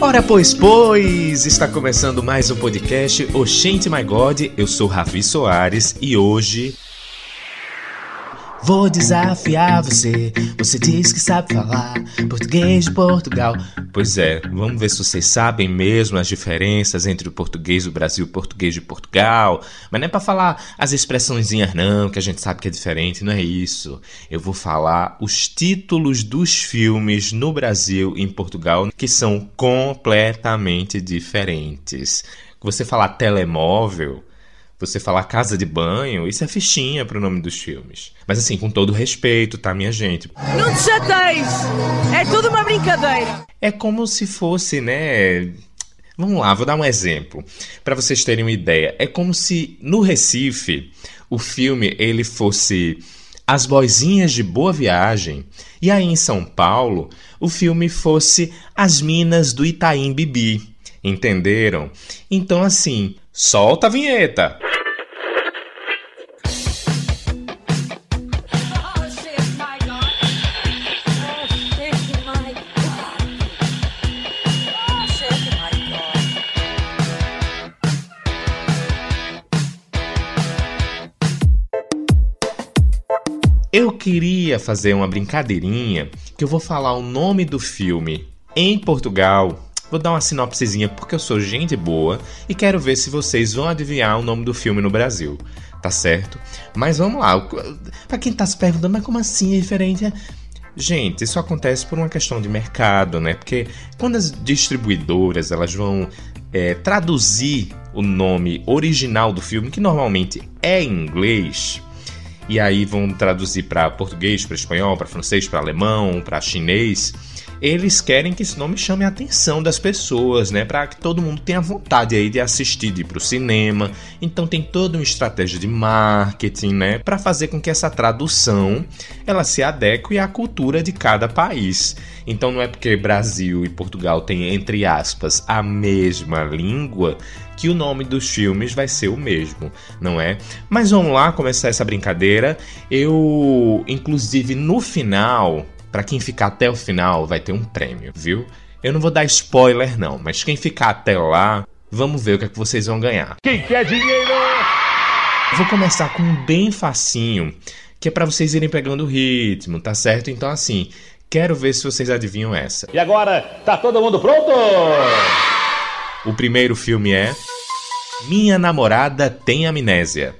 Ora pois, pois, está começando mais um podcast Oxente My God. Eu sou Ravi Soares e hoje Vou desafiar você. Você diz que sabe falar português de Portugal. Pois é, vamos ver se vocês sabem mesmo as diferenças entre o português do Brasil e o português de Portugal. Mas não é para falar as expressõezinhas não, que a gente sabe que é diferente, não é isso. Eu vou falar os títulos dos filmes no Brasil e em Portugal que são completamente diferentes. Você falar telemóvel, você falar casa de banho, isso é fichinha pro nome dos filmes. Mas assim, com todo respeito, tá, minha gente? Não te chateis! É tudo uma brincadeira! É como se fosse, né? Vamos lá, vou dar um exemplo para vocês terem uma ideia. É como se no Recife o filme ele fosse As Boizinhas de Boa Viagem e aí em São Paulo o filme fosse As Minas do Itaim Bibi. Entenderam? Então assim, solta a vinheta. Eu queria fazer uma brincadeirinha que eu vou falar o nome do filme em Portugal. Vou dar uma sinopsezinha porque eu sou gente boa e quero ver se vocês vão adivinhar o nome do filme no Brasil. Tá certo? Mas vamos lá. Para quem tá se perguntando, mas como assim é diferente? Gente, isso acontece por uma questão de mercado, né? Porque quando as distribuidoras elas vão é, traduzir o nome original do filme, que normalmente é em inglês, e aí vão traduzir para português, para espanhol, para francês, para alemão, para chinês. Eles querem que esse nome chame a atenção das pessoas, né, para que todo mundo tenha vontade aí de assistir, de ir pro cinema. Então tem toda uma estratégia de marketing, né, para fazer com que essa tradução ela se adeque à cultura de cada país. Então não é porque Brasil e Portugal têm entre aspas a mesma língua que o nome dos filmes vai ser o mesmo, não é? Mas vamos lá começar essa brincadeira. Eu, inclusive, no final, para quem ficar até o final, vai ter um prêmio, viu? Eu não vou dar spoiler, não, mas quem ficar até lá, vamos ver o que é que vocês vão ganhar. Quem quer dinheiro? Vou começar com um bem facinho, que é para vocês irem pegando o ritmo, tá certo? Então, assim, quero ver se vocês adivinham essa. E agora, tá todo mundo pronto? O primeiro filme é Minha Namorada Tem Amnésia.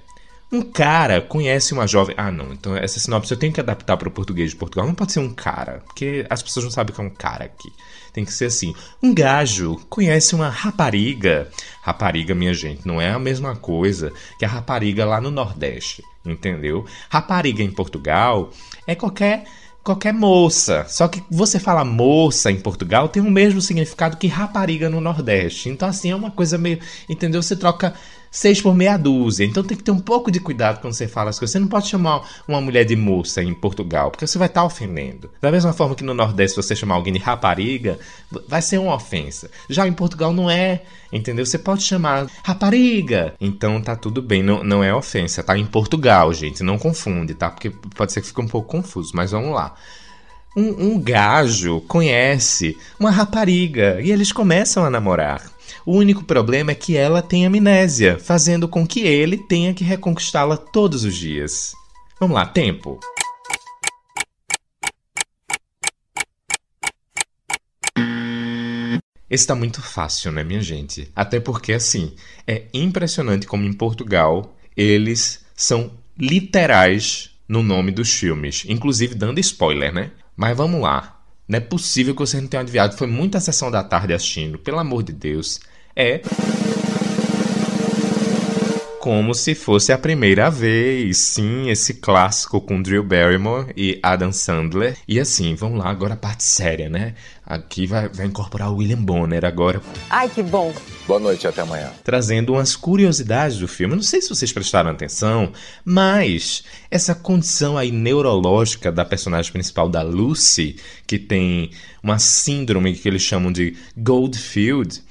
Um cara conhece uma jovem. Ah, não. Então essa sinopse eu tenho que adaptar para o português de Portugal. Não pode ser um cara, porque as pessoas não sabem o que é um cara aqui. Tem que ser assim. Um gajo conhece uma rapariga. Rapariga, minha gente, não é a mesma coisa que a rapariga lá no Nordeste, entendeu? Rapariga em Portugal é qualquer qualquer moça. Só que você fala moça em Portugal tem o mesmo significado que rapariga no Nordeste. Então, assim, é uma coisa meio. Entendeu? Você troca seis por meia dúzia. Então tem que ter um pouco de cuidado quando você fala as coisas. Você não pode chamar uma mulher de moça em Portugal, porque você vai estar tá ofendendo. Da mesma forma que no Nordeste você chamar alguém de rapariga, vai ser uma ofensa. Já em Portugal não é, entendeu? Você pode chamar rapariga. Então tá tudo bem, não, não é ofensa. Tá em Portugal, gente. Não confunde, tá? Porque pode ser que fique um pouco confuso, mas vamos lá. Um, um gajo conhece uma rapariga e eles começam a namorar. O único problema é que ela tem amnésia, fazendo com que ele tenha que reconquistá-la todos os dias. Vamos lá, tempo. Está muito fácil, né, minha gente? Até porque, assim, é impressionante como em Portugal eles são literais no nome dos filmes, inclusive dando spoiler, né? Mas vamos lá. Não é possível que você não tenha adivinhado. Foi muita sessão da tarde assistindo, pelo amor de Deus. É como se fosse a primeira vez. Sim, esse clássico com Drew Barrymore e Adam Sandler. E assim, vamos lá, agora a parte séria, né? Aqui vai, vai incorporar o William Bonner agora. Ai, que bom. Boa noite, até amanhã. Trazendo umas curiosidades do filme. Não sei se vocês prestaram atenção, mas essa condição aí neurológica da personagem principal, da Lucy, que tem uma síndrome que eles chamam de Goldfield,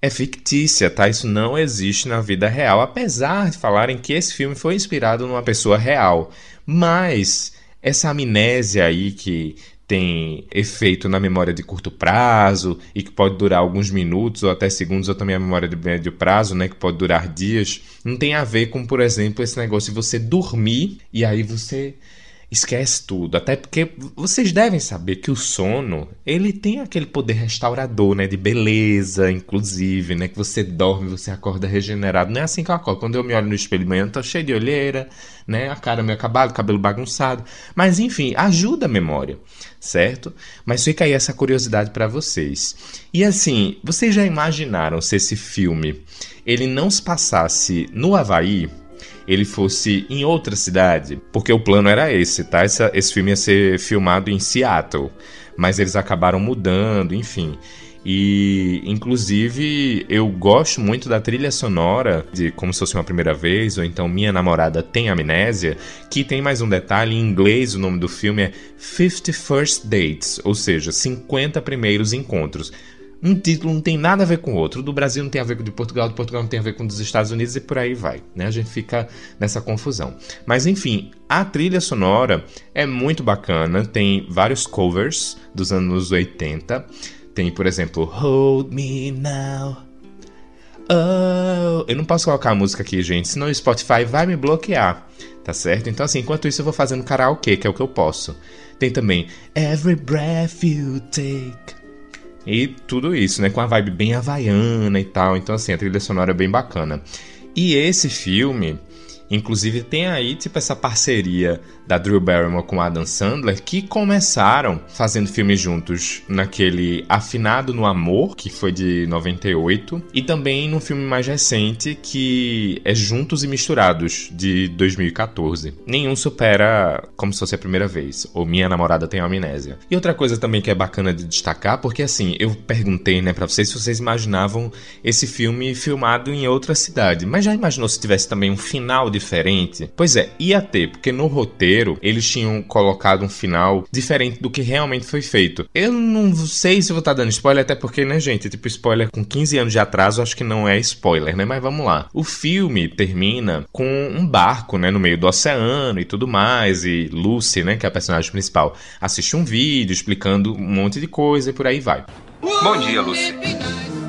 é fictícia, tá? Isso não existe na vida real, apesar de falarem que esse filme foi inspirado numa pessoa real. Mas essa amnésia aí que tem efeito na memória de curto prazo e que pode durar alguns minutos ou até segundos, ou também a memória de médio prazo, né, que pode durar dias, não tem a ver com, por exemplo, esse negócio de você dormir e aí você esquece tudo. Até porque vocês devem saber que o sono, ele tem aquele poder restaurador, né? De beleza, inclusive, né? Que você dorme, você acorda regenerado. Não é assim que eu acordo. Quando eu me olho no espelho de manhã, eu tô cheio de olheira, né? A cara meio acabada, cabelo bagunçado. Mas, enfim, ajuda a memória, certo? Mas fica aí essa curiosidade para vocês. E assim, vocês já imaginaram se esse filme ele não se passasse no Havaí? Ele fosse em outra cidade, porque o plano era esse, tá? Esse, esse filme ia ser filmado em Seattle, mas eles acabaram mudando, enfim. E, inclusive, eu gosto muito da trilha sonora de Como Se Fosse Uma Primeira Vez, ou então Minha Namorada Tem Amnésia, que tem mais um detalhe, em inglês o nome do filme é 50 First Dates, ou seja, 50 primeiros encontros um título não tem nada a ver com o outro. Do Brasil não tem a ver com o de Portugal, o de Portugal não tem a ver com o dos Estados Unidos e por aí vai. Né? A gente fica nessa confusão. Mas enfim, a trilha sonora é muito bacana. Tem vários covers dos anos 80. Tem, por exemplo, Hold Me Now. Oh, eu não posso colocar a música aqui, gente, senão o Spotify vai me bloquear, tá certo? Então, assim, enquanto isso, eu vou fazendo karaokê, que é o que eu posso. Tem também Every Breath You Take. E tudo isso, né? Com a vibe bem havaiana e tal. Então, assim, a trilha sonora é bem bacana. E esse filme, inclusive, tem aí, tipo, essa parceria da Drew Barrymore com Adam Sandler, que começaram fazendo filmes juntos naquele Afinado no Amor, que foi de 98, e também num filme mais recente que é Juntos e Misturados, de 2014. Nenhum supera como se fosse a primeira vez, ou Minha Namorada Tem Amnésia. E outra coisa também que é bacana de destacar, porque assim, eu perguntei, né, pra vocês se vocês imaginavam esse filme filmado em outra cidade, mas já imaginou se tivesse também um final diferente? Pois é, ia ter, porque no roteiro eles tinham colocado um final diferente do que realmente foi feito. Eu não sei se vou estar tá dando spoiler, até porque, né, gente, tipo, spoiler com 15 anos de atraso, acho que não é spoiler, né? Mas vamos lá. O filme termina com um barco, né, no meio do oceano e tudo mais, e Lucy, né, que é a personagem principal, assiste um vídeo explicando um monte de coisa e por aí vai. Bom dia, Lucy.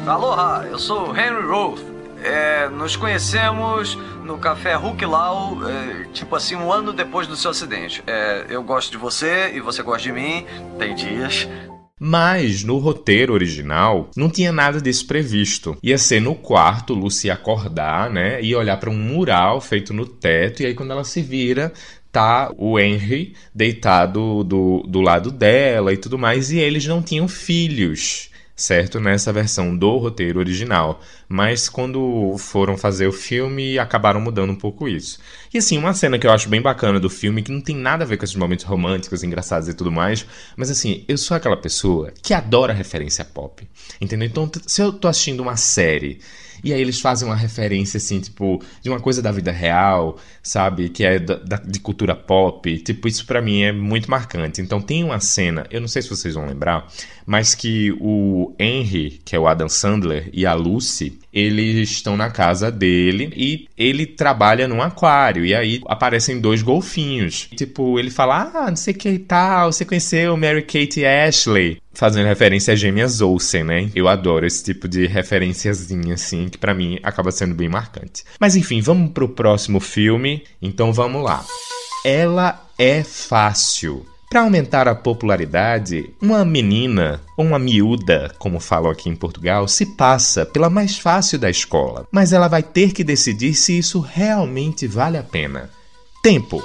Aloha, eu sou Henry Roth. É, nos conhecemos no café Hulk Lau, é, tipo assim, um ano depois do seu acidente. É, eu gosto de você e você gosta de mim, tem dias. Mas no roteiro original não tinha nada disso previsto. Ia ser no quarto, Lucy acordar, né? E olhar para um mural feito no teto, e aí quando ela se vira, tá o Henry deitado do, do lado dela e tudo mais, e eles não tinham filhos certo? Nessa versão do roteiro original. Mas quando foram fazer o filme, acabaram mudando um pouco isso. E assim, uma cena que eu acho bem bacana do filme, que não tem nada a ver com esses momentos românticos, engraçados e tudo mais, mas assim, eu sou aquela pessoa que adora referência pop. Entendeu? Então, se eu tô assistindo uma série e aí eles fazem uma referência, assim, tipo, de uma coisa da vida real, sabe? Que é da, da, de cultura pop. Tipo, isso para mim é muito marcante. Então tem uma cena, eu não sei se vocês vão lembrar, mas que o Henry, que é o Adam Sandler, e a Lucy, eles estão na casa dele e ele trabalha num aquário. E aí aparecem dois golfinhos. Tipo, ele fala: Ah, não sei o que e tal, você conheceu Mary Kate Ashley fazendo referência a gêmeas Olsen, né? Eu adoro esse tipo de referenciazinha, assim, que para mim acaba sendo bem marcante. Mas enfim, vamos pro próximo filme. Então vamos lá. Ela é fácil. Para aumentar a popularidade, uma menina, ou uma miúda, como falam aqui em Portugal, se passa pela mais fácil da escola, mas ela vai ter que decidir se isso realmente vale a pena. Tempo.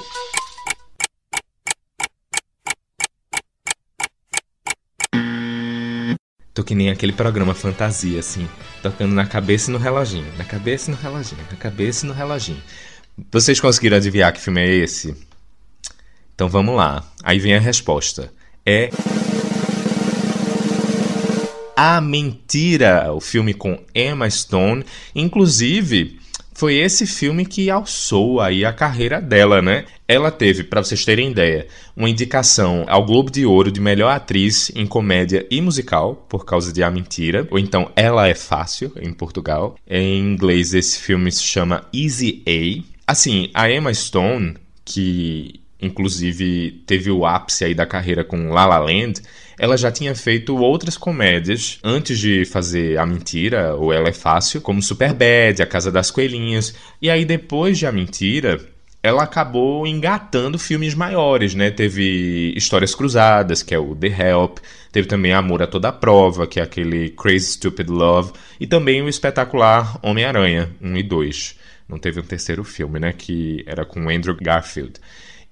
Tô que nem aquele programa fantasia, assim, tocando na cabeça e no reloginho, na cabeça e no reloginho, na cabeça e no reloginho. Vocês conseguiram adivinhar que filme é esse? Então vamos lá. Aí vem a resposta. É. A Mentira, o filme com Emma Stone. Inclusive, foi esse filme que alçou aí a carreira dela, né? Ela teve, para vocês terem ideia, uma indicação ao Globo de Ouro de melhor atriz em comédia e musical, por causa de A Mentira, ou então Ela é Fácil, em Portugal. Em inglês, esse filme se chama Easy A. Assim, a Emma Stone, que inclusive teve o ápice aí da carreira com La La Land, ela já tinha feito outras comédias antes de fazer A Mentira, ou Ela é Fácil, como Superbad, A Casa das Coelhinhas. E aí depois de A Mentira, ela acabou engatando filmes maiores, né? Teve Histórias Cruzadas, que é o The Help, teve também Amor a Toda Prova, que é aquele Crazy Stupid Love, e também o espetacular Homem-Aranha 1 e 2. Não teve um terceiro filme, né? Que era com Andrew Garfield.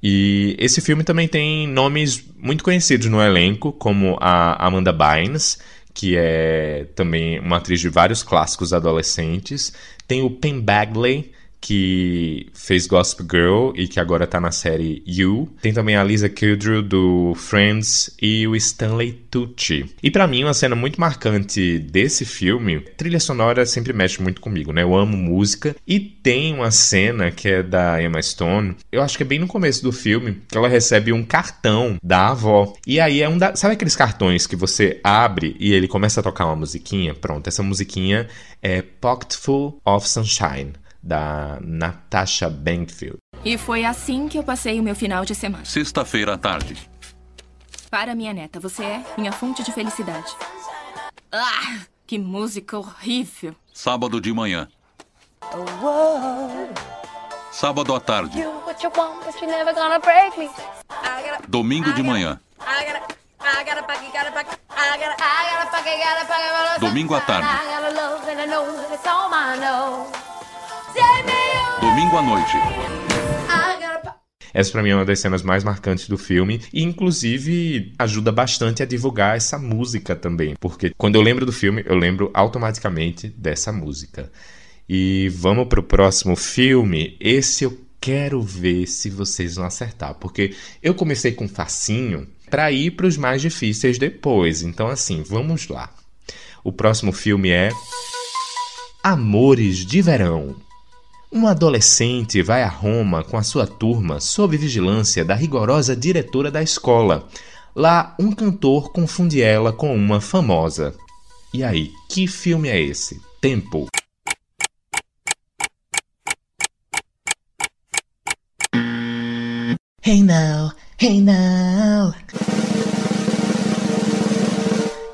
E esse filme também tem nomes muito conhecidos no elenco, como a Amanda Bynes, que é também uma atriz de vários clássicos adolescentes. Tem o Penn Bagley, que fez Gospel Girl e que agora tá na série You. Tem também a Lisa Kudrow do Friends e o Stanley Tucci. E para mim, uma cena muito marcante desse filme, trilha sonora sempre mexe muito comigo, né? Eu amo música e tem uma cena que é da Emma Stone, eu acho que é bem no começo do filme, que ela recebe um cartão da avó. E aí é um da... Sabe aqueles cartões que você abre e ele começa a tocar uma musiquinha? Pronto, essa musiquinha é Pocketful of Sunshine da Natasha Bankfield. E foi assim que eu passei o meu final de semana. Sexta-feira à tarde. Para minha neta, você é minha fonte de felicidade. Ah, que música horrível. Sábado de manhã. Sábado à tarde. Domingo de manhã. Domingo à tarde. Domingo à noite. Essa pra mim é uma das cenas mais marcantes do filme e inclusive ajuda bastante a divulgar essa música também, porque quando eu lembro do filme, eu lembro automaticamente dessa música. E vamos pro próximo filme. Esse eu quero ver se vocês vão acertar, porque eu comecei com facinho para ir para os mais difíceis depois. Então assim, vamos lá. O próximo filme é Amores de Verão. Um adolescente vai a Roma com a sua turma sob vigilância da rigorosa diretora da escola. Lá, um cantor confunde ela com uma famosa. E aí, que filme é esse? Tempo. Hey now, hey now.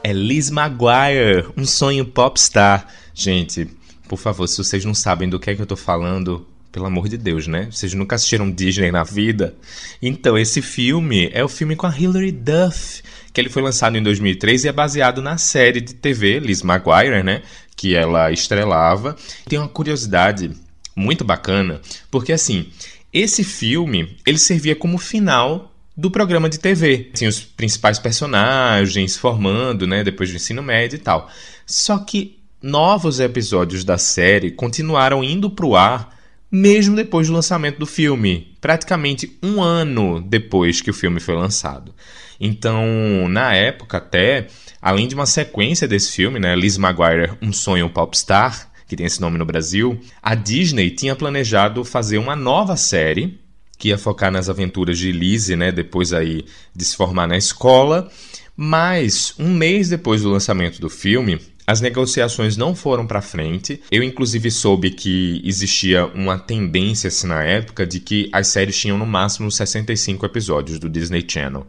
É Liz Maguire, um sonho popstar. Gente, por favor, se vocês não sabem do que é que eu tô falando, pelo amor de Deus, né? Vocês nunca assistiram Disney na vida? Então, esse filme é o filme com a Hilary Duff, que ele foi lançado em 2003 e é baseado na série de TV Liz Maguire, né? Que ela estrelava. Tem uma curiosidade muito bacana, porque assim, esse filme, ele servia como final do programa de TV. Tinha os principais personagens formando, né, depois do ensino médio e tal. Só que novos episódios da série continuaram indo para o ar mesmo depois do lançamento do filme, praticamente um ano depois que o filme foi lançado. Então, na época até, além de uma sequência desse filme, né, Liz Maguire, Um Sonho Popstar, que tem esse nome no Brasil, a Disney tinha planejado fazer uma nova série que ia focar nas aventuras de Lizzie, né, depois aí de se formar na escola, mas um mês depois do lançamento do filme, as negociações não foram para frente. Eu, inclusive, soube que existia uma tendência assim, na época de que as séries tinham no máximo 65 episódios do Disney Channel.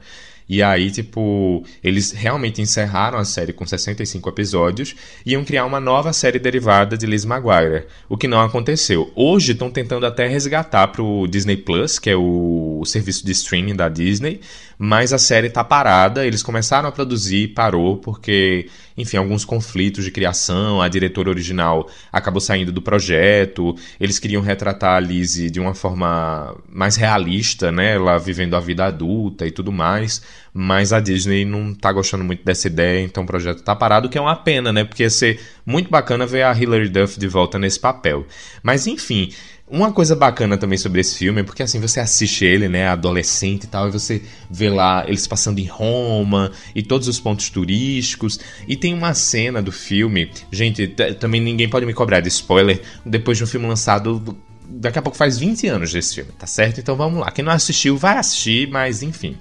E aí, tipo, eles realmente encerraram a série com 65 episódios e iam criar uma nova série derivada de Liz Maguire, o que não aconteceu. Hoje estão tentando até resgatar pro Disney Plus, que é o serviço de streaming da Disney, mas a série tá parada, eles começaram a produzir, parou porque enfim, alguns conflitos de criação, a diretora original acabou saindo do projeto, eles queriam retratar a Lizzie de uma forma mais realista, né, ela vivendo a vida adulta e tudo mais, mas a Disney não tá gostando muito dessa ideia, então o projeto tá parado, que é uma pena, né, porque ia ser muito bacana ver a Hilary Duff de volta nesse papel. Mas enfim, uma coisa bacana também sobre esse filme é porque assim você assiste ele, né, adolescente e tal, e você vê lá eles passando em Roma e todos os pontos turísticos. E tem uma cena do filme, gente, também ninguém pode me cobrar de spoiler, depois de um filme lançado daqui a pouco faz 20 anos desse filme, tá certo? Então vamos lá. Quem não assistiu vai assistir, mas enfim.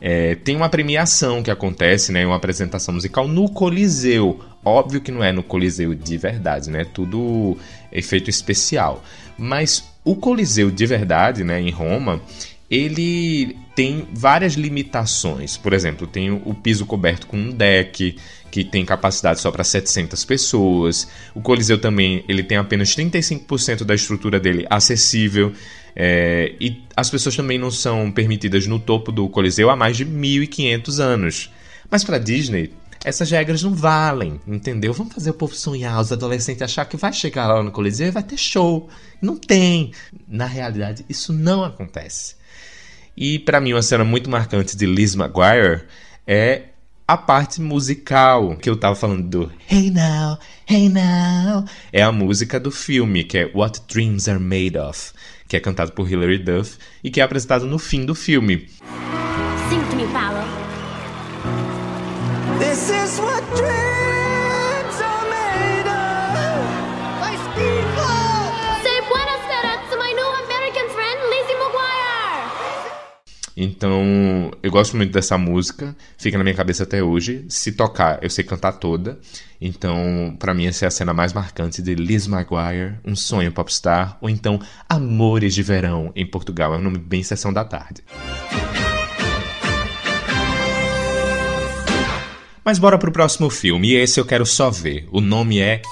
É, tem uma premiação que acontece, né? Uma apresentação musical no Coliseu. Óbvio que não é no Coliseu de verdade, né? Tudo efeito especial. Mas o Coliseu de verdade, né, em Roma, ele tem várias limitações. Por exemplo, tem o piso coberto com um deck, que tem capacidade só para 700 pessoas. O Coliseu também ele tem apenas 35% da estrutura dele acessível. É, e as pessoas também não são permitidas no topo do Coliseu há mais de 1500 anos. Mas para Disney, essas regras não valem, entendeu? Vamos fazer o povo sonhar, os adolescentes achar que vai chegar lá no Coliseu e vai ter show. Não tem. Na realidade, isso não acontece. E para mim, uma cena muito marcante de Liz Maguire é a parte musical que eu tava falando do Hey Now, Hey Now. É a música do filme, que é What Dreams Are Made Of, que é cantado por Hilary Duff e que é apresentado no fim do filme. Sing to me, Paulo. This is what dreams Então, eu gosto muito dessa música, fica na minha cabeça até hoje. Se tocar, eu sei cantar toda. Então, para mim, essa é a cena mais marcante de Liz Maguire, Um Sonho Popstar, ou então Amores de Verão, em Portugal. É um nome bem sessão da tarde. Mas bora pro próximo filme, e esse eu quero só ver. O nome é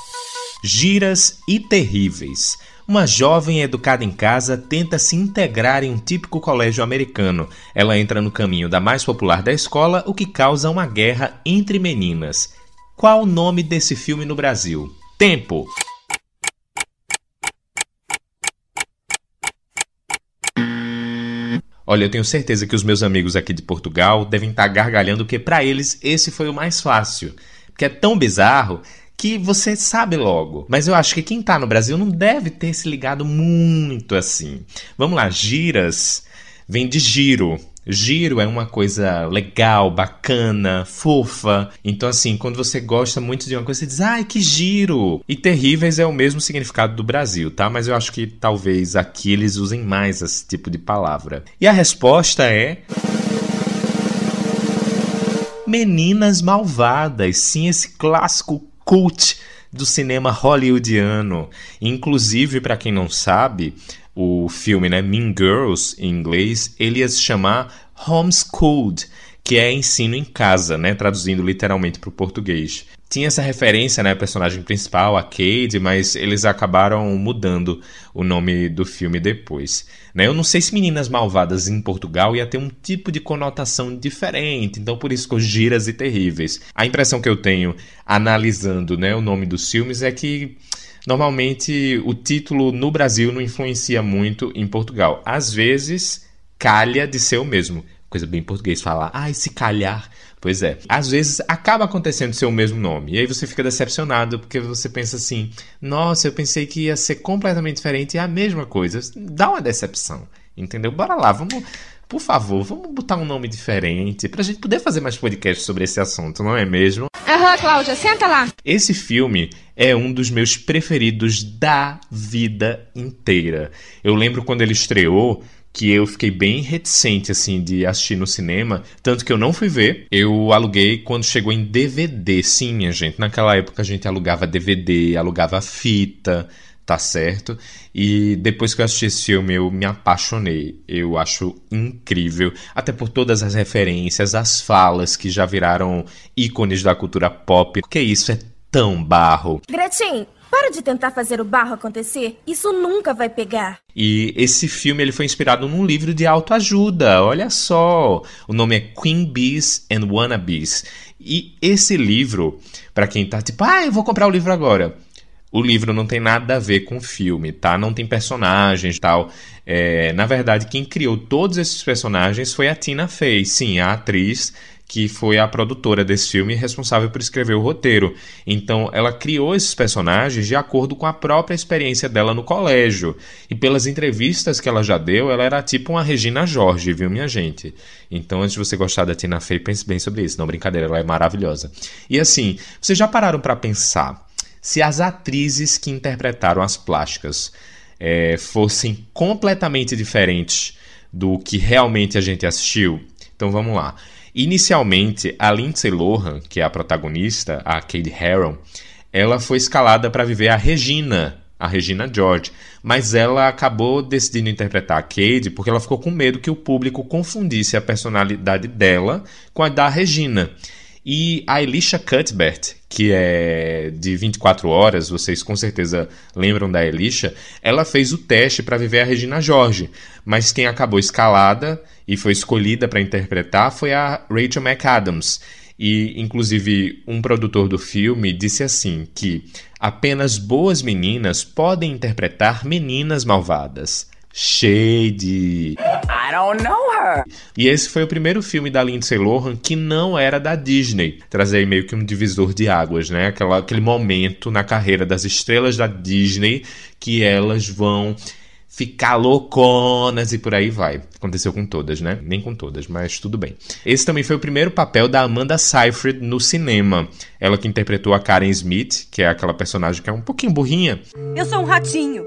Giras e Terríveis. Uma jovem educada em casa tenta se integrar em um típico colégio americano. Ela entra no caminho da mais popular da escola, o que causa uma guerra entre meninas. Qual o nome desse filme no Brasil? Tempo! Olha, eu tenho certeza que os meus amigos aqui de Portugal devem estar gargalhando que para eles esse foi o mais fácil. Porque é tão bizarro que você sabe logo. Mas eu acho que quem tá no Brasil não deve ter se ligado muito assim. Vamos lá, giras vem de giro. Giro é uma coisa legal, bacana, fofa. Então, assim, quando você gosta muito de uma coisa, você diz, ai, que giro! E terríveis é o mesmo significado do Brasil, tá? Mas eu acho que talvez aqui eles usem mais esse tipo de palavra. E a resposta é. Meninas Malvadas, sim, esse clássico cult do cinema hollywoodiano. Inclusive, para quem não sabe, o filme né, Mean Girls, em inglês, ele ia se chamar Homeschooled, que é ensino em casa, né, traduzindo literalmente para o português tinha essa referência, né, personagem principal, a Cade, mas eles acabaram mudando o nome do filme depois. Né? Eu não sei se Meninas Malvadas em Portugal ia ter um tipo de conotação diferente, então por isso ficou Giras e Terríveis. A impressão que eu tenho analisando né, o nome dos filmes é que normalmente o título no Brasil não influencia muito em Portugal. Às vezes calha de ser o mesmo. Coisa bem português falar, ai, ah, se calhar Pois é. Às vezes acaba acontecendo ser o mesmo nome. E aí você fica decepcionado porque você pensa assim: nossa, eu pensei que ia ser completamente diferente e é a mesma coisa. Dá uma decepção. Entendeu? Bora lá, vamos. Por favor, vamos botar um nome diferente pra gente poder fazer mais podcasts sobre esse assunto, não é mesmo? Aham, uhum, Cláudia, senta lá. Esse filme é um dos meus preferidos da vida inteira. Eu lembro quando ele estreou, que eu fiquei bem reticente assim de assistir no cinema, tanto que eu não fui ver. Eu aluguei quando chegou em DVD, sim, minha gente. Naquela época a gente alugava DVD, alugava fita, tá certo? E depois que eu assisti esse filme, eu me apaixonei. Eu acho incrível, até por todas as referências, as falas que já viraram ícones da cultura pop. Porque isso é tão barro. Gretchen, para de tentar fazer o barro acontecer. Isso nunca vai pegar. E esse filme ele foi inspirado num livro de autoajuda. Olha só. O nome é Queen Bees and Wannabes. E esse livro, para quem tá tipo, ah, eu vou comprar o livro agora. O livro não tem nada a ver com o filme, tá? Não tem personagens tal. É, na verdade, quem criou todos esses personagens foi a Tina Fey, sim, a atriz que foi a produtora desse filme responsável por escrever o roteiro. Então, ela criou esses personagens de acordo com a própria experiência dela no colégio. E pelas entrevistas que ela já deu, ela era tipo uma Regina Jorge, viu, minha gente? Então, antes de você gostar da Tina Fey, pense bem sobre isso. Não, brincadeira, ela é maravilhosa. E assim, vocês já pararam para pensar se as atrizes que interpretaram as plásticas é, fossem completamente diferentes do que realmente a gente assistiu? Então, vamos lá. Inicialmente, a Lindsay Lohan, que é a protagonista, a Kate Harron, ela foi escalada para viver a Regina a Regina George, mas ela acabou decidindo interpretar a Cade porque ela ficou com medo que o público confundisse a personalidade dela com a da Regina. E a Elisha Cuthbert, que é de 24 horas, vocês com certeza lembram da Elisha, ela fez o teste para viver a Regina George, mas quem acabou escalada e foi escolhida para interpretar foi a Rachel McAdams. E, inclusive, um produtor do filme disse assim que apenas boas meninas podem interpretar meninas malvadas. Shade. I don't know her. E esse foi o primeiro filme da Lindsay Lohan que não era da Disney. Trazer meio que um divisor de águas, né? Aquela, aquele momento na carreira das estrelas da Disney que elas vão ficar louconas e por aí vai. Aconteceu com todas, né? Nem com todas, mas tudo bem. Esse também foi o primeiro papel da Amanda Seyfried no cinema. Ela que interpretou a Karen Smith, que é aquela personagem que é um pouquinho burrinha. Eu sou um ratinho.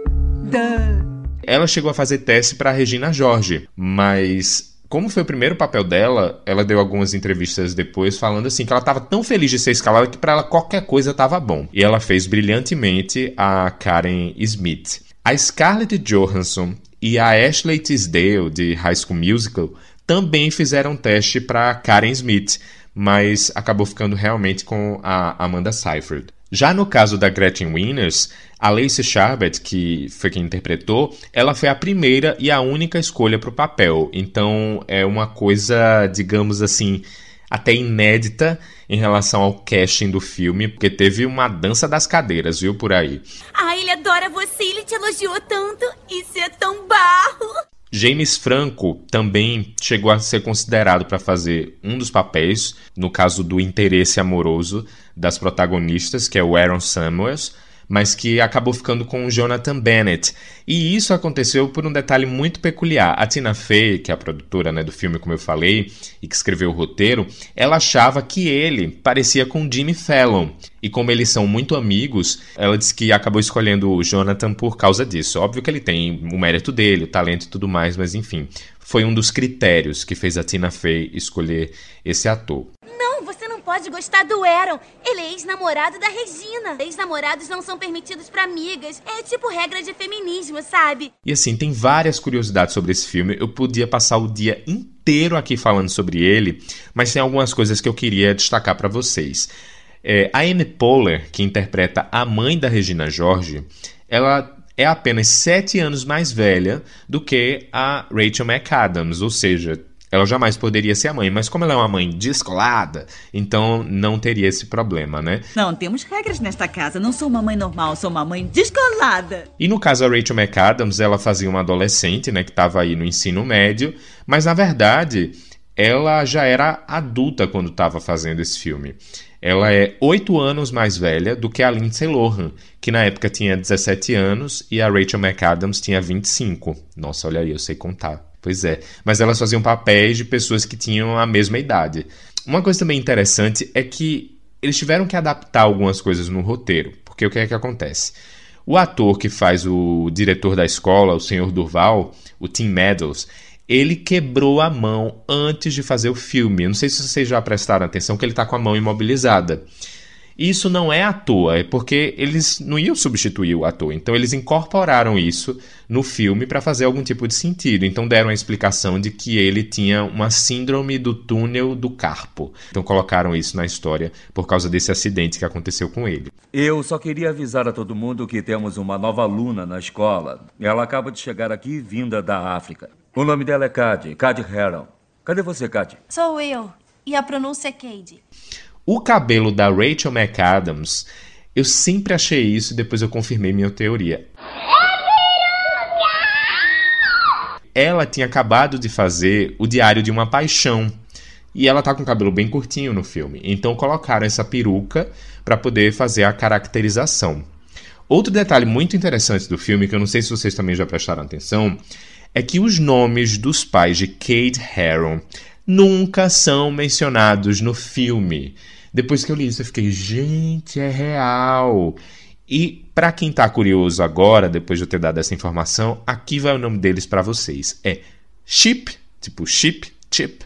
Duh. Ela chegou a fazer teste para Regina George, mas como foi o primeiro papel dela, ela deu algumas entrevistas depois falando assim que ela estava tão feliz de ser escalada que para ela qualquer coisa estava bom. E ela fez brilhantemente a Karen Smith. A Scarlett Johansson e a Ashley Tisdale de High School Musical também fizeram teste para Karen Smith, mas acabou ficando realmente com a Amanda Seyfried. Já no caso da Gretchen Wieners, a Lacey Chabert, que foi quem interpretou, ela foi a primeira e a única escolha para o papel. Então é uma coisa, digamos assim, até inédita em relação ao casting do filme, porque teve uma dança das cadeiras, viu, por aí. Ah, ele adora você, ele te elogiou tanto. Isso é tão barro. James Franco também chegou a ser considerado para fazer um dos papéis, no caso do interesse amoroso das protagonistas, que é o Aaron Samuels, mas que acabou ficando com o Jonathan Bennett. E isso aconteceu por um detalhe muito peculiar. A Tina Fey, que é a produtora né, do filme, como eu falei, e que escreveu o roteiro, ela achava que ele parecia com Jimmy Fallon. E como eles são muito amigos, ela disse que acabou escolhendo o Jonathan por causa disso. Óbvio que ele tem o mérito dele, o talento e tudo mais, mas enfim, foi um dos critérios que fez a Tina Fey escolher esse ator pode gostar do Aaron. Ele é ex-namorado da Regina. Ex-namorados não são permitidos para amigas. É tipo regra de feminismo, sabe? E assim, tem várias curiosidades sobre esse filme. Eu podia passar o dia inteiro aqui falando sobre ele, mas tem algumas coisas que eu queria destacar para vocês. É, a Amy Poehler, que interpreta a mãe da Regina George, ela é apenas sete anos mais velha do que a Rachel McAdams, ou seja, ela jamais poderia ser a mãe, mas como ela é uma mãe descolada, então não teria esse problema, né? Não, temos regras nesta casa. Não sou uma mãe normal, sou uma mãe descolada. E no caso a Rachel McAdams, ela fazia uma adolescente, né, que estava aí no ensino médio, mas na verdade ela já era adulta quando estava fazendo esse filme. Ela é oito anos mais velha do que a Lindsay Lohan, que na época tinha 17 anos, e a Rachel McAdams tinha 25. Nossa, olha aí, eu sei contar. Pois é. Mas elas faziam papéis de pessoas que tinham a mesma idade. Uma coisa também interessante é que eles tiveram que adaptar algumas coisas no roteiro. Porque o que é que acontece? O ator que faz o diretor da escola, o senhor Durval, o Tim Meadows, ele quebrou a mão antes de fazer o filme. Eu não sei se vocês já prestaram atenção que ele está com a mão imobilizada. Isso não é à toa, é porque eles não iam substituir o ator. Então eles incorporaram isso no filme para fazer algum tipo de sentido. Então deram a explicação de que ele tinha uma síndrome do túnel do carpo. Então colocaram isso na história por causa desse acidente que aconteceu com ele. Eu só queria avisar a todo mundo que temos uma nova aluna na escola. Ela acaba de chegar aqui vinda da África. O nome dela é Cade, Cade Harrell. Cadê você, Cade? Sou eu. E a pronúncia é Cade. O cabelo da Rachel McAdams, eu sempre achei isso e depois eu confirmei minha teoria. Ela tinha acabado de fazer O Diário de uma Paixão. E ela tá com o cabelo bem curtinho no filme. Então colocaram essa peruca para poder fazer a caracterização. Outro detalhe muito interessante do filme, que eu não sei se vocês também já prestaram atenção, é que os nomes dos pais de Kate Harron nunca são mencionados no filme. Depois que eu li isso, eu fiquei, gente, é real. E para quem está curioso agora, depois de eu ter dado essa informação, aqui vai o nome deles para vocês. É Chip, tipo chip, chip,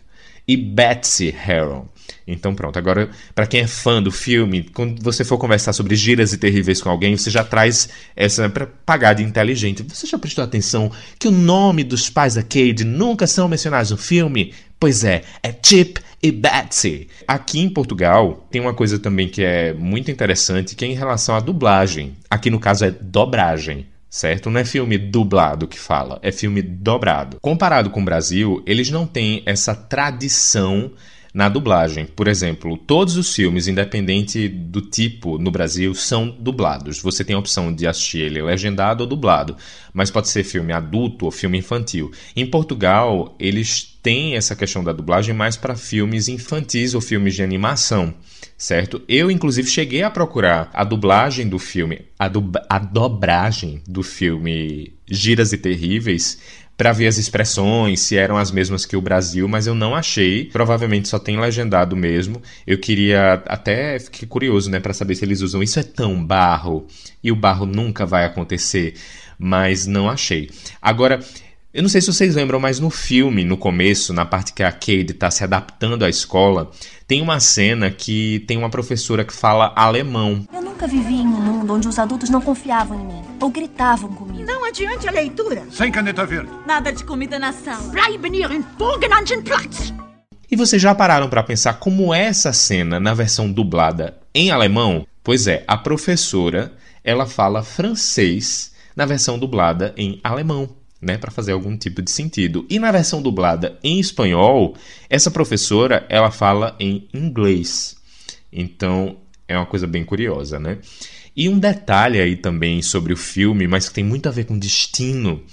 e Betsy Heron. Então pronto, agora para quem é fã do filme, quando você for conversar sobre giras e terríveis com alguém, você já traz essa para pagar de inteligente. Você já prestou atenção que o nome dos pais da Cade nunca são mencionados no filme? Pois é, é Chip e Betsy. Aqui em Portugal tem uma coisa também que é muito interessante, que é em relação à dublagem. Aqui no caso é dobragem certo? Não é filme dublado que fala, é filme dobrado. Comparado com o Brasil, eles não têm essa tradição na dublagem. Por exemplo, todos os filmes, independente do tipo no Brasil, são dublados. Você tem a opção de assistir ele legendado ou dublado, mas pode ser filme adulto ou filme infantil. Em Portugal, eles têm essa questão da dublagem mais para filmes infantis ou filmes de animação certo? Eu, inclusive, cheguei a procurar a dublagem do filme, a, dub a dobragem do filme Giras e Terríveis, para ver as expressões, se eram as mesmas que o Brasil, mas eu não achei. Provavelmente só tem legendado mesmo. Eu queria até fiquei curioso, né, para saber se eles usam isso é tão barro e o barro nunca vai acontecer, mas não achei. Agora, eu não sei se vocês lembram, mas no filme, no começo, na parte que a Cade está se adaptando à escola, tem uma cena que tem uma professora que fala alemão. Eu nunca vivi em um mundo onde os adultos não confiavam em mim ou gritavam comigo. Não adiante a leitura. Sem caneta verde. Nada de comida na sala. Bleiben ihren vorgenannten Platz. E vocês já pararam para pensar como é essa cena na versão dublada em alemão? Pois é, a professora, ela fala francês na versão dublada em alemão né, para fazer algum tipo de sentido. E na versão dublada em espanhol, essa professora ela fala em inglês. Então é uma coisa bem curiosa, né? E um detalhe aí também sobre o filme, mas que tem muito a ver com destino,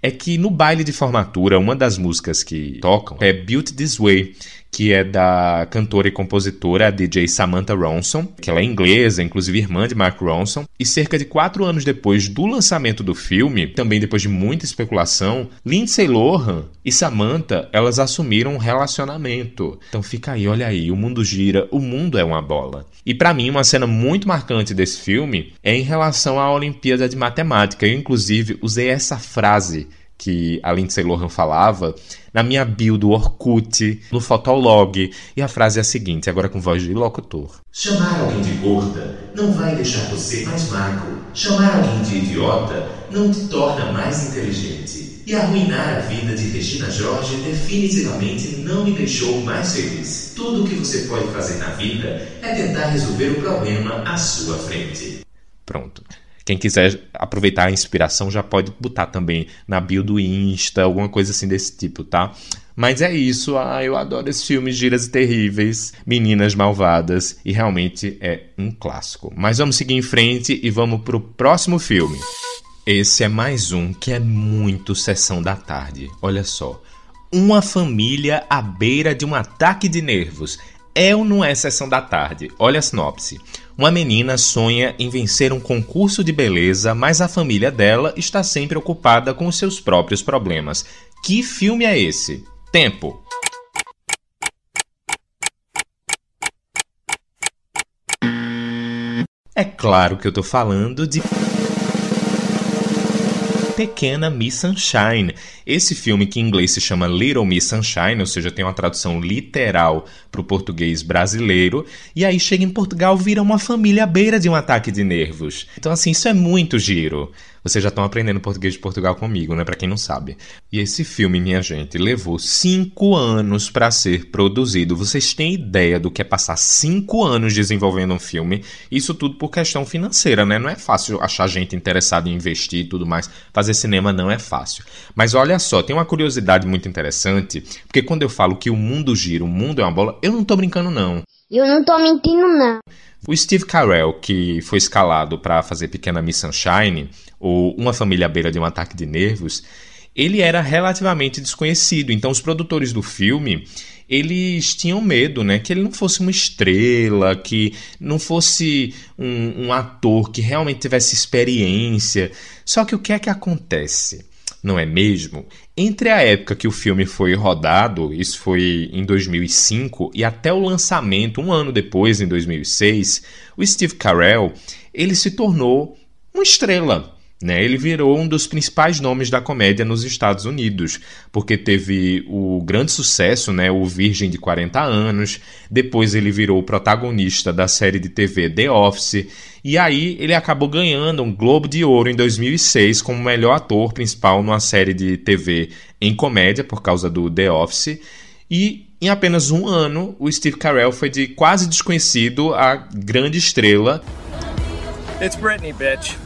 é que no baile de formatura, uma das músicas que tocam é Built This Way, que é da cantora e compositora DJ Samantha Ronson, que ela é inglesa, inclusive irmã de Mark Ronson. E cerca de quatro anos depois do lançamento do filme, também depois de muita especulação, Lindsay Lohan e Samantha elas assumiram um relacionamento. Então fica aí, olha aí, o mundo gira, o mundo é uma bola. E para mim uma cena muito marcante desse filme é em relação à Olimpíada de Matemática. Eu inclusive usei essa frase que a Lindsay Lohan falava, na minha bio do Orkut, no Fotolog. E a frase é a seguinte, agora com voz de locutor. Chamar alguém de gorda não vai deixar você mais magro. Chamar alguém de idiota não te torna mais inteligente. E arruinar a vida de Regina Jorge definitivamente não me deixou mais feliz. Tudo o que você pode fazer na vida é tentar resolver o problema à sua frente. Pronto. Quem quiser aproveitar a inspiração já pode botar também na bio do Insta, alguma coisa assim desse tipo, tá? Mas é isso, ah, eu adoro esses filmes Giras e Terríveis, Meninas Malvadas, e realmente é um clássico. Mas vamos seguir em frente e vamos pro próximo filme. Esse é mais um que é muito sessão da tarde. Olha só. Uma família à beira de um ataque de nervos. É ou não é sessão da tarde? Olha a sinopse. Uma menina sonha em vencer um concurso de beleza, mas a família dela está sempre ocupada com os seus próprios problemas. Que filme é esse? Tempo. É claro que eu estou falando de Pequena Miss Sunshine. Esse filme que em inglês se chama Little Miss Sunshine, ou seja, tem uma tradução literal para o português brasileiro, e aí chega em Portugal vira uma família à beira de um ataque de nervos. Então assim, isso é muito giro. Vocês já estão aprendendo português de Portugal comigo, né? Para quem não sabe. E esse filme, minha gente, levou cinco anos para ser produzido. Vocês têm ideia do que é passar cinco anos desenvolvendo um filme? Isso tudo por questão financeira, né? Não é fácil achar gente interessada em investir e tudo mais. Fazer cinema não é fácil. Mas olha só, tem uma curiosidade muito interessante, porque quando eu falo que o mundo gira, o mundo é uma bola, eu não tô brincando não. Eu não tô mentindo não. O Steve Carell, que foi escalado para fazer Pequena Miss Sunshine, ou Uma Família à Beira de um Ataque de Nervos, ele era relativamente desconhecido. Então, os produtores do filme eles tinham medo, né? Que ele não fosse uma estrela, que não fosse um, um ator que realmente tivesse experiência. Só que o que é que acontece? não é mesmo? Entre a época que o filme foi rodado, isso foi em 2005, e até o lançamento, um ano depois, em 2006, o Steve Carell, ele se tornou uma estrela, Né? Ele virou um dos principais nomes da comédia nos Estados Unidos, porque teve o grande sucesso, né, o Virgem de 40 anos, depois ele virou o protagonista da série de TV The Office, e aí ele acabou ganhando um Globo de Ouro em 2006 como melhor ator principal numa série de TV em comédia por causa do The Office, e em apenas um ano, o Steve Carell foi de quase desconhecido a grande estrela. It's Britney, bitch.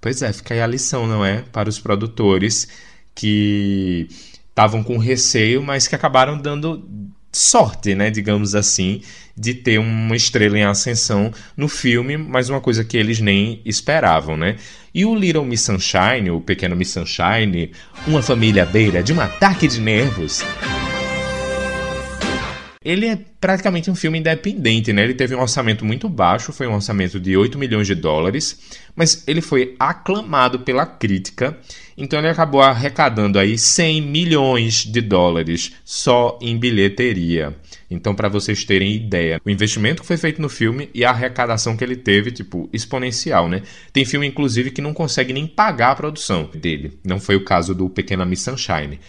Pois é, fica aí a lição, não é? Para os produtores que estavam com receio, mas que acabaram dando sorte, né, digamos assim, de ter uma estrela em ascensão no filme, mas uma coisa que eles nem esperavam, né? E o Little Miss Sunshine, o Pequeno Miss Sunshine, uma família à beira de um ataque de nervos. Ele é praticamente um filme independente, né? Ele teve um orçamento muito baixo, foi um orçamento de 8 milhões de dólares, mas ele foi aclamado pela crítica, então ele acabou arrecadando aí 100 milhões de dólares só em bilheteria. Então, para vocês terem ideia, o investimento que foi feito no filme e a arrecadação que ele teve, tipo, exponencial, né? Tem filme, inclusive, que não consegue nem pagar a produção dele. Não foi o caso do Pequena Miss Sunshine.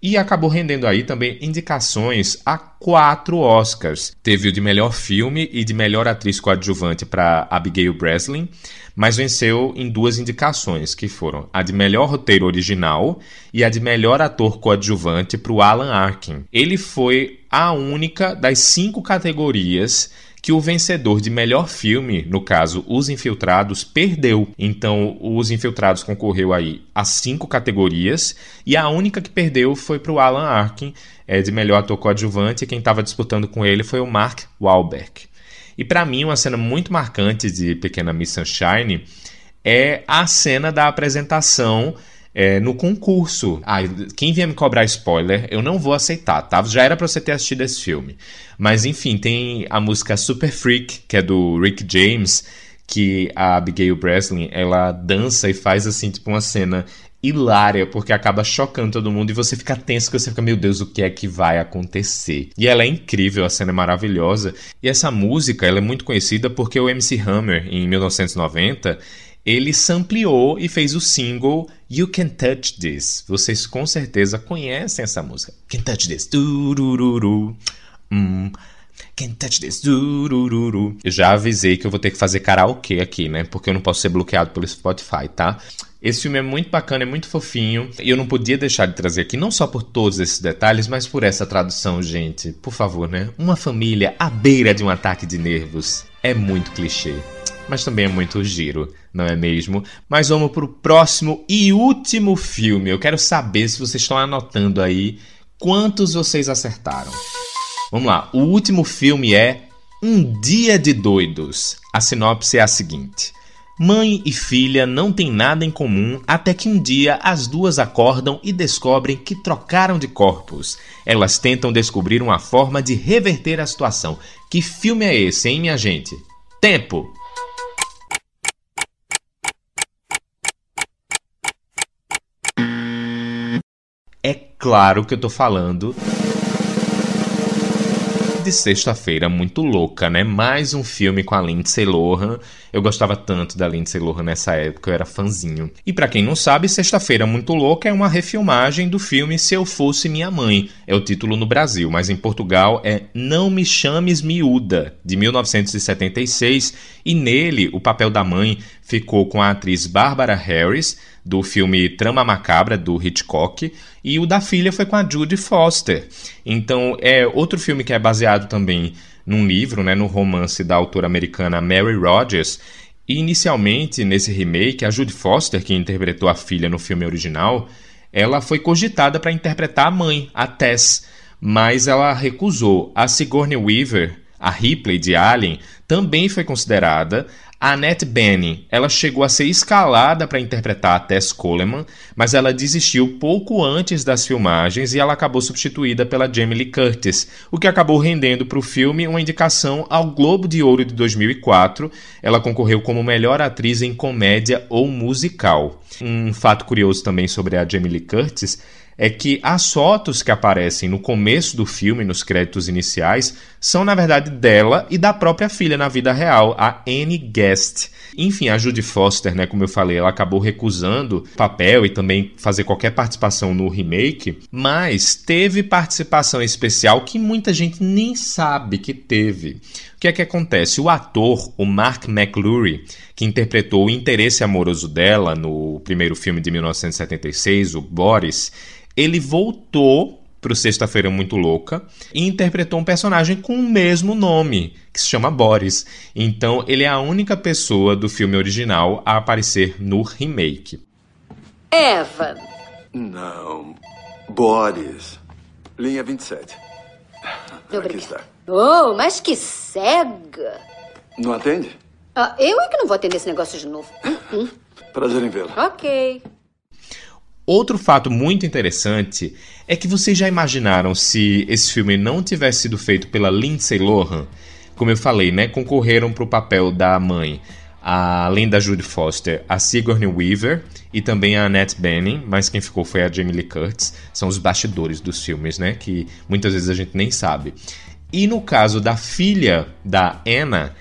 E acabou rendendo aí também indicações a quatro Oscars. Teve o de melhor filme e de melhor atriz coadjuvante para Abigail Breslin, mas venceu em duas indicações, que foram a de melhor roteiro original e a de melhor ator coadjuvante para o Alan Arkin. Ele foi a única das cinco categorias que o vencedor de melhor filme, no caso Os Infiltrados, perdeu. Então, Os Infiltrados concorreu aí a cinco categorias e a única que perdeu foi para o Alan Arkin, é, de melhor ator coadjuvante, e quem estava disputando com ele foi o Mark Wahlberg. E para mim, uma cena muito marcante de Pequena Miss Sunshine é a cena da apresentação é, no concurso. Quem vier me cobrar spoiler, eu não vou aceitar, tá? Já era pra você ter assistido esse filme. Mas enfim, tem a música Super Freak, que é do Rick James, que a Abigail Breslin, ela dança e faz assim, tipo uma cena hilária, porque acaba chocando todo mundo e você fica tenso, que você fica, meu Deus, o que é que vai acontecer? E ela é incrível, a cena é maravilhosa. E essa música, ela é muito conhecida porque o MC Hammer, em 1990, ele sampleou e fez o single You Can Touch This. Vocês com certeza conhecem essa música. Can Touch This. Durururu. Hum. Can touch this. Durururu. Eu já avisei que eu vou ter que fazer karaokê aqui, né? Porque eu não posso ser bloqueado pelo Spotify, tá? Esse filme é muito bacana, é muito fofinho. E eu não podia deixar de trazer aqui, não só por todos esses detalhes, mas por essa tradução, gente. Por favor, né? Uma família à beira de um ataque de nervos. É muito clichê mas também é muito giro, não é mesmo? Mas vamos pro próximo e último filme. Eu quero saber se vocês estão anotando aí quantos vocês acertaram. Vamos lá, o último filme é Um Dia de Doidos. A sinopse é a seguinte. Mãe e filha não têm nada em comum até que um dia as duas acordam e descobrem que trocaram de corpos. Elas tentam descobrir uma forma de reverter a situação. Que filme é esse, hein, minha gente? Tempo! É claro que eu tô falando de Sexta-feira Muito Louca, né? Mais um filme com a Lindsay Lohan. Eu gostava tanto da Lindsay Lohan nessa época, eu era fanzinho. E para quem não sabe, Sexta-feira Muito Louca é uma refilmagem do filme Se Eu Fosse Minha Mãe. É o título no Brasil, mas em Portugal é Não Me Chames Miúda, de 1976. E nele, o papel da mãe ficou com a atriz Barbara Harris, do filme Trama Macabra, do Hitchcock, e o da filha foi com a Judy Foster. Então, é outro filme que é baseado também num livro, né, no romance da autora americana Mary Rogers. E inicialmente, nesse remake, a Judy Foster, que interpretou a filha no filme original, ela foi cogitada para interpretar a mãe, a Tess, mas ela recusou. A Sigourney Weaver, a Ripley de Alien, também foi considerada. Annette Bening, ela chegou a ser escalada para interpretar a Tess Coleman, mas ela desistiu pouco antes das filmagens e ela acabou substituída pela Jamie Lee Curtis, o que acabou rendendo para o filme uma indicação ao Globo de Ouro de 2004. Ela concorreu como melhor atriz em comédia ou musical. Um fato curioso também sobre a Jamie Lee Curtis é que as fotos que aparecem no começo do filme, nos créditos iniciais, são na verdade dela e da própria filha na vida real, a Annie Guest. Enfim, a Judy Foster, né, como eu falei, ela acabou recusando papel e também fazer qualquer participação no remake, mas teve participação especial que muita gente nem sabe que teve. O que é que acontece? O ator, o Mark McLury, que interpretou o interesse amoroso dela no primeiro filme de 1976, o Boris, ele voltou para o Sexta-feira Muito Louca e interpretou um personagem com o mesmo nome, que se chama Boris. Então, ele é a única pessoa do filme original a aparecer no remake. Eva. Não. Boris. Linha 27. Aqui está. Oh, mas que cega! Não atende? Ah, eu é que não vou atender esse negócio de novo. Hum, hum. Prazer em vê-lo. Ok. Outro fato muito interessante é que vocês já imaginaram se esse filme não tivesse sido feito pela Lindsay Lohan? Como eu falei, né, concorreram para o papel da mãe, além da Judy Foster, a Sigourney Weaver e também a Annette Bening, mas quem ficou foi a Jamie Lee Curtis. São os bastidores dos filmes, né, que muitas vezes a gente nem sabe. E no caso da filha da Anna,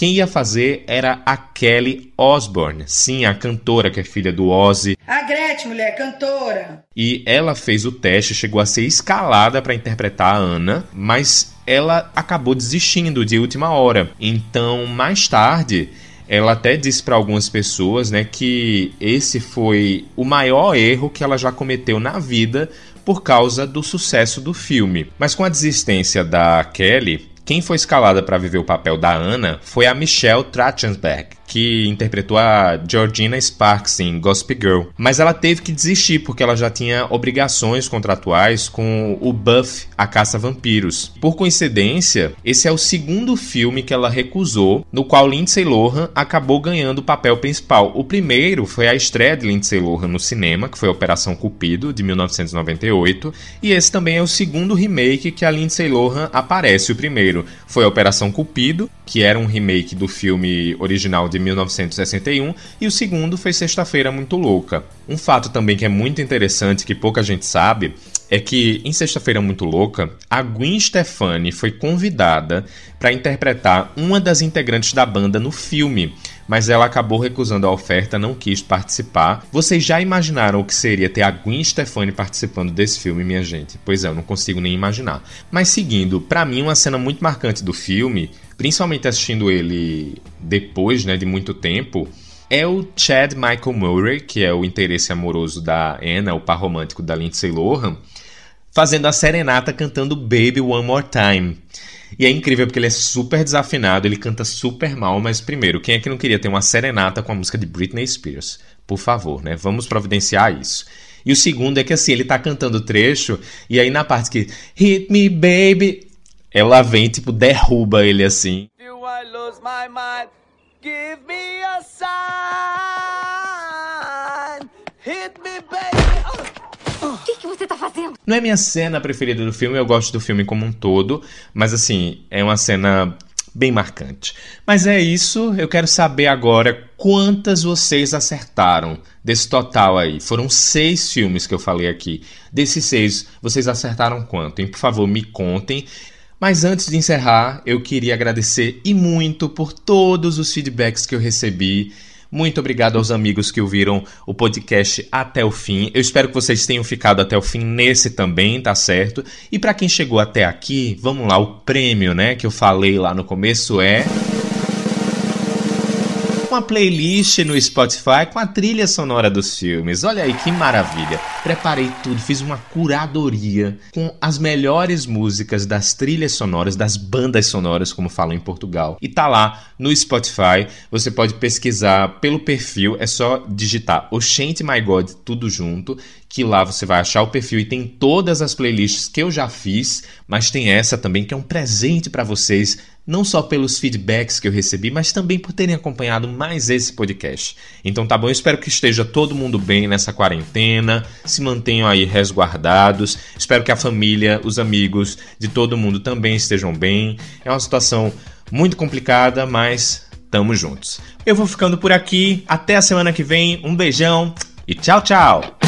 quem ia fazer era a Kelly Osbourne, sim, a cantora que é filha do Ozzy. A Gretchen, mulher, cantora. E ela fez o teste, chegou a ser escalada para interpretar a Ana, mas ela acabou desistindo de última hora. Então, mais tarde, ela até disse para algumas pessoas, né, que esse foi o maior erro que ela já cometeu na vida por causa do sucesso do filme. Mas com a desistência da Kelly, quem foi escalada para viver o papel da Anna foi a Michelle Trachtenberg, que interpretou a Georgina Sparks em Gossip Girl. Mas ela teve que desistir porque ela já tinha obrigações contratuais com o Buff, a Caça Vampiros. Por coincidência, esse é o segundo filme que ela recusou, no qual Lindsay Lohan acabou ganhando o papel principal. O primeiro foi a estreia de Lindsay Lohan no cinema, que foi Operação Cupido, de 1998, e esse também é o segundo remake que a Lindsay Lohan aparece. O primeiro foi Operação Cupido, que era um remake do filme original de 1961, e o segundo foi Sexta-feira Muito Louca. Um fato também que é muito interessante, que pouca gente sabe, é que em Sexta-feira Muito Louca, a Gwen Stefani foi convidada para interpretar uma das integrantes da banda no filme, mas ela acabou recusando a oferta, não quis participar. Vocês já imaginaram o que seria ter a Gwen Stefani participando desse filme, minha gente? Pois é, eu não consigo nem imaginar. Mas seguindo, para mim uma cena muito marcante do filme, principalmente assistindo ele depois, né, de muito tempo, é o Chad Michael Murray, que é o interesse amoroso da Anna, o par romântico da Lindsay Lohan, fazendo a serenata cantando Baby One More Time. E é incrível porque ele é super desafinado, ele canta super mal, mas primeiro, quem é que não queria ter uma serenata com a música de Britney Spears? Por favor, né? Vamos providenciar isso. E o segundo é que assim, ele tá cantando o trecho, e aí na parte que Hit me, baby, ela vem, tipo, derruba ele assim. Give me a sign. Hit me, baby. O que, que você tá fazendo? Não é minha cena preferida do filme, eu gosto do filme como um todo, mas assim, é uma cena bem marcante. Mas é isso, eu quero saber agora quantas vocês acertaram desse total aí. Foram seis filmes que eu falei aqui. Desses seis, vocês acertaram quanto? Hein? Por favor, me contem. Mas antes de encerrar, eu queria agradecer e muito por todos os feedbacks que eu recebi muito obrigado aos amigos que ouviram o podcast até o fim. Eu espero que vocês tenham ficado até o fim nesse também, tá certo? E para quem chegou até aqui, vamos lá, o prêmio, né, que eu falei lá no começo é uma playlist no Spotify com a trilha sonora dos filmes. Olha aí que maravilha. Preparei tudo, fiz uma curadoria com as melhores músicas das trilhas sonoras, das bandas sonoras, como falam em Portugal. E tá lá no Spotify. Você pode pesquisar pelo perfil, é só digitar Oxente My God tudo junto que lá você vai achar o perfil e tem todas as playlists que eu já fiz, mas tem essa também que é um presente para vocês, não só pelos feedbacks que eu recebi, mas também por terem acompanhado mais esse podcast. Então tá bom, eu espero que esteja todo mundo bem nessa quarentena, se mantenham aí resguardados. Espero que a família, os amigos de todo mundo também estejam bem. É uma situação muito complicada, mas tamo juntos. Eu vou ficando por aqui, até a semana que vem. Um beijão e tchau, tchau.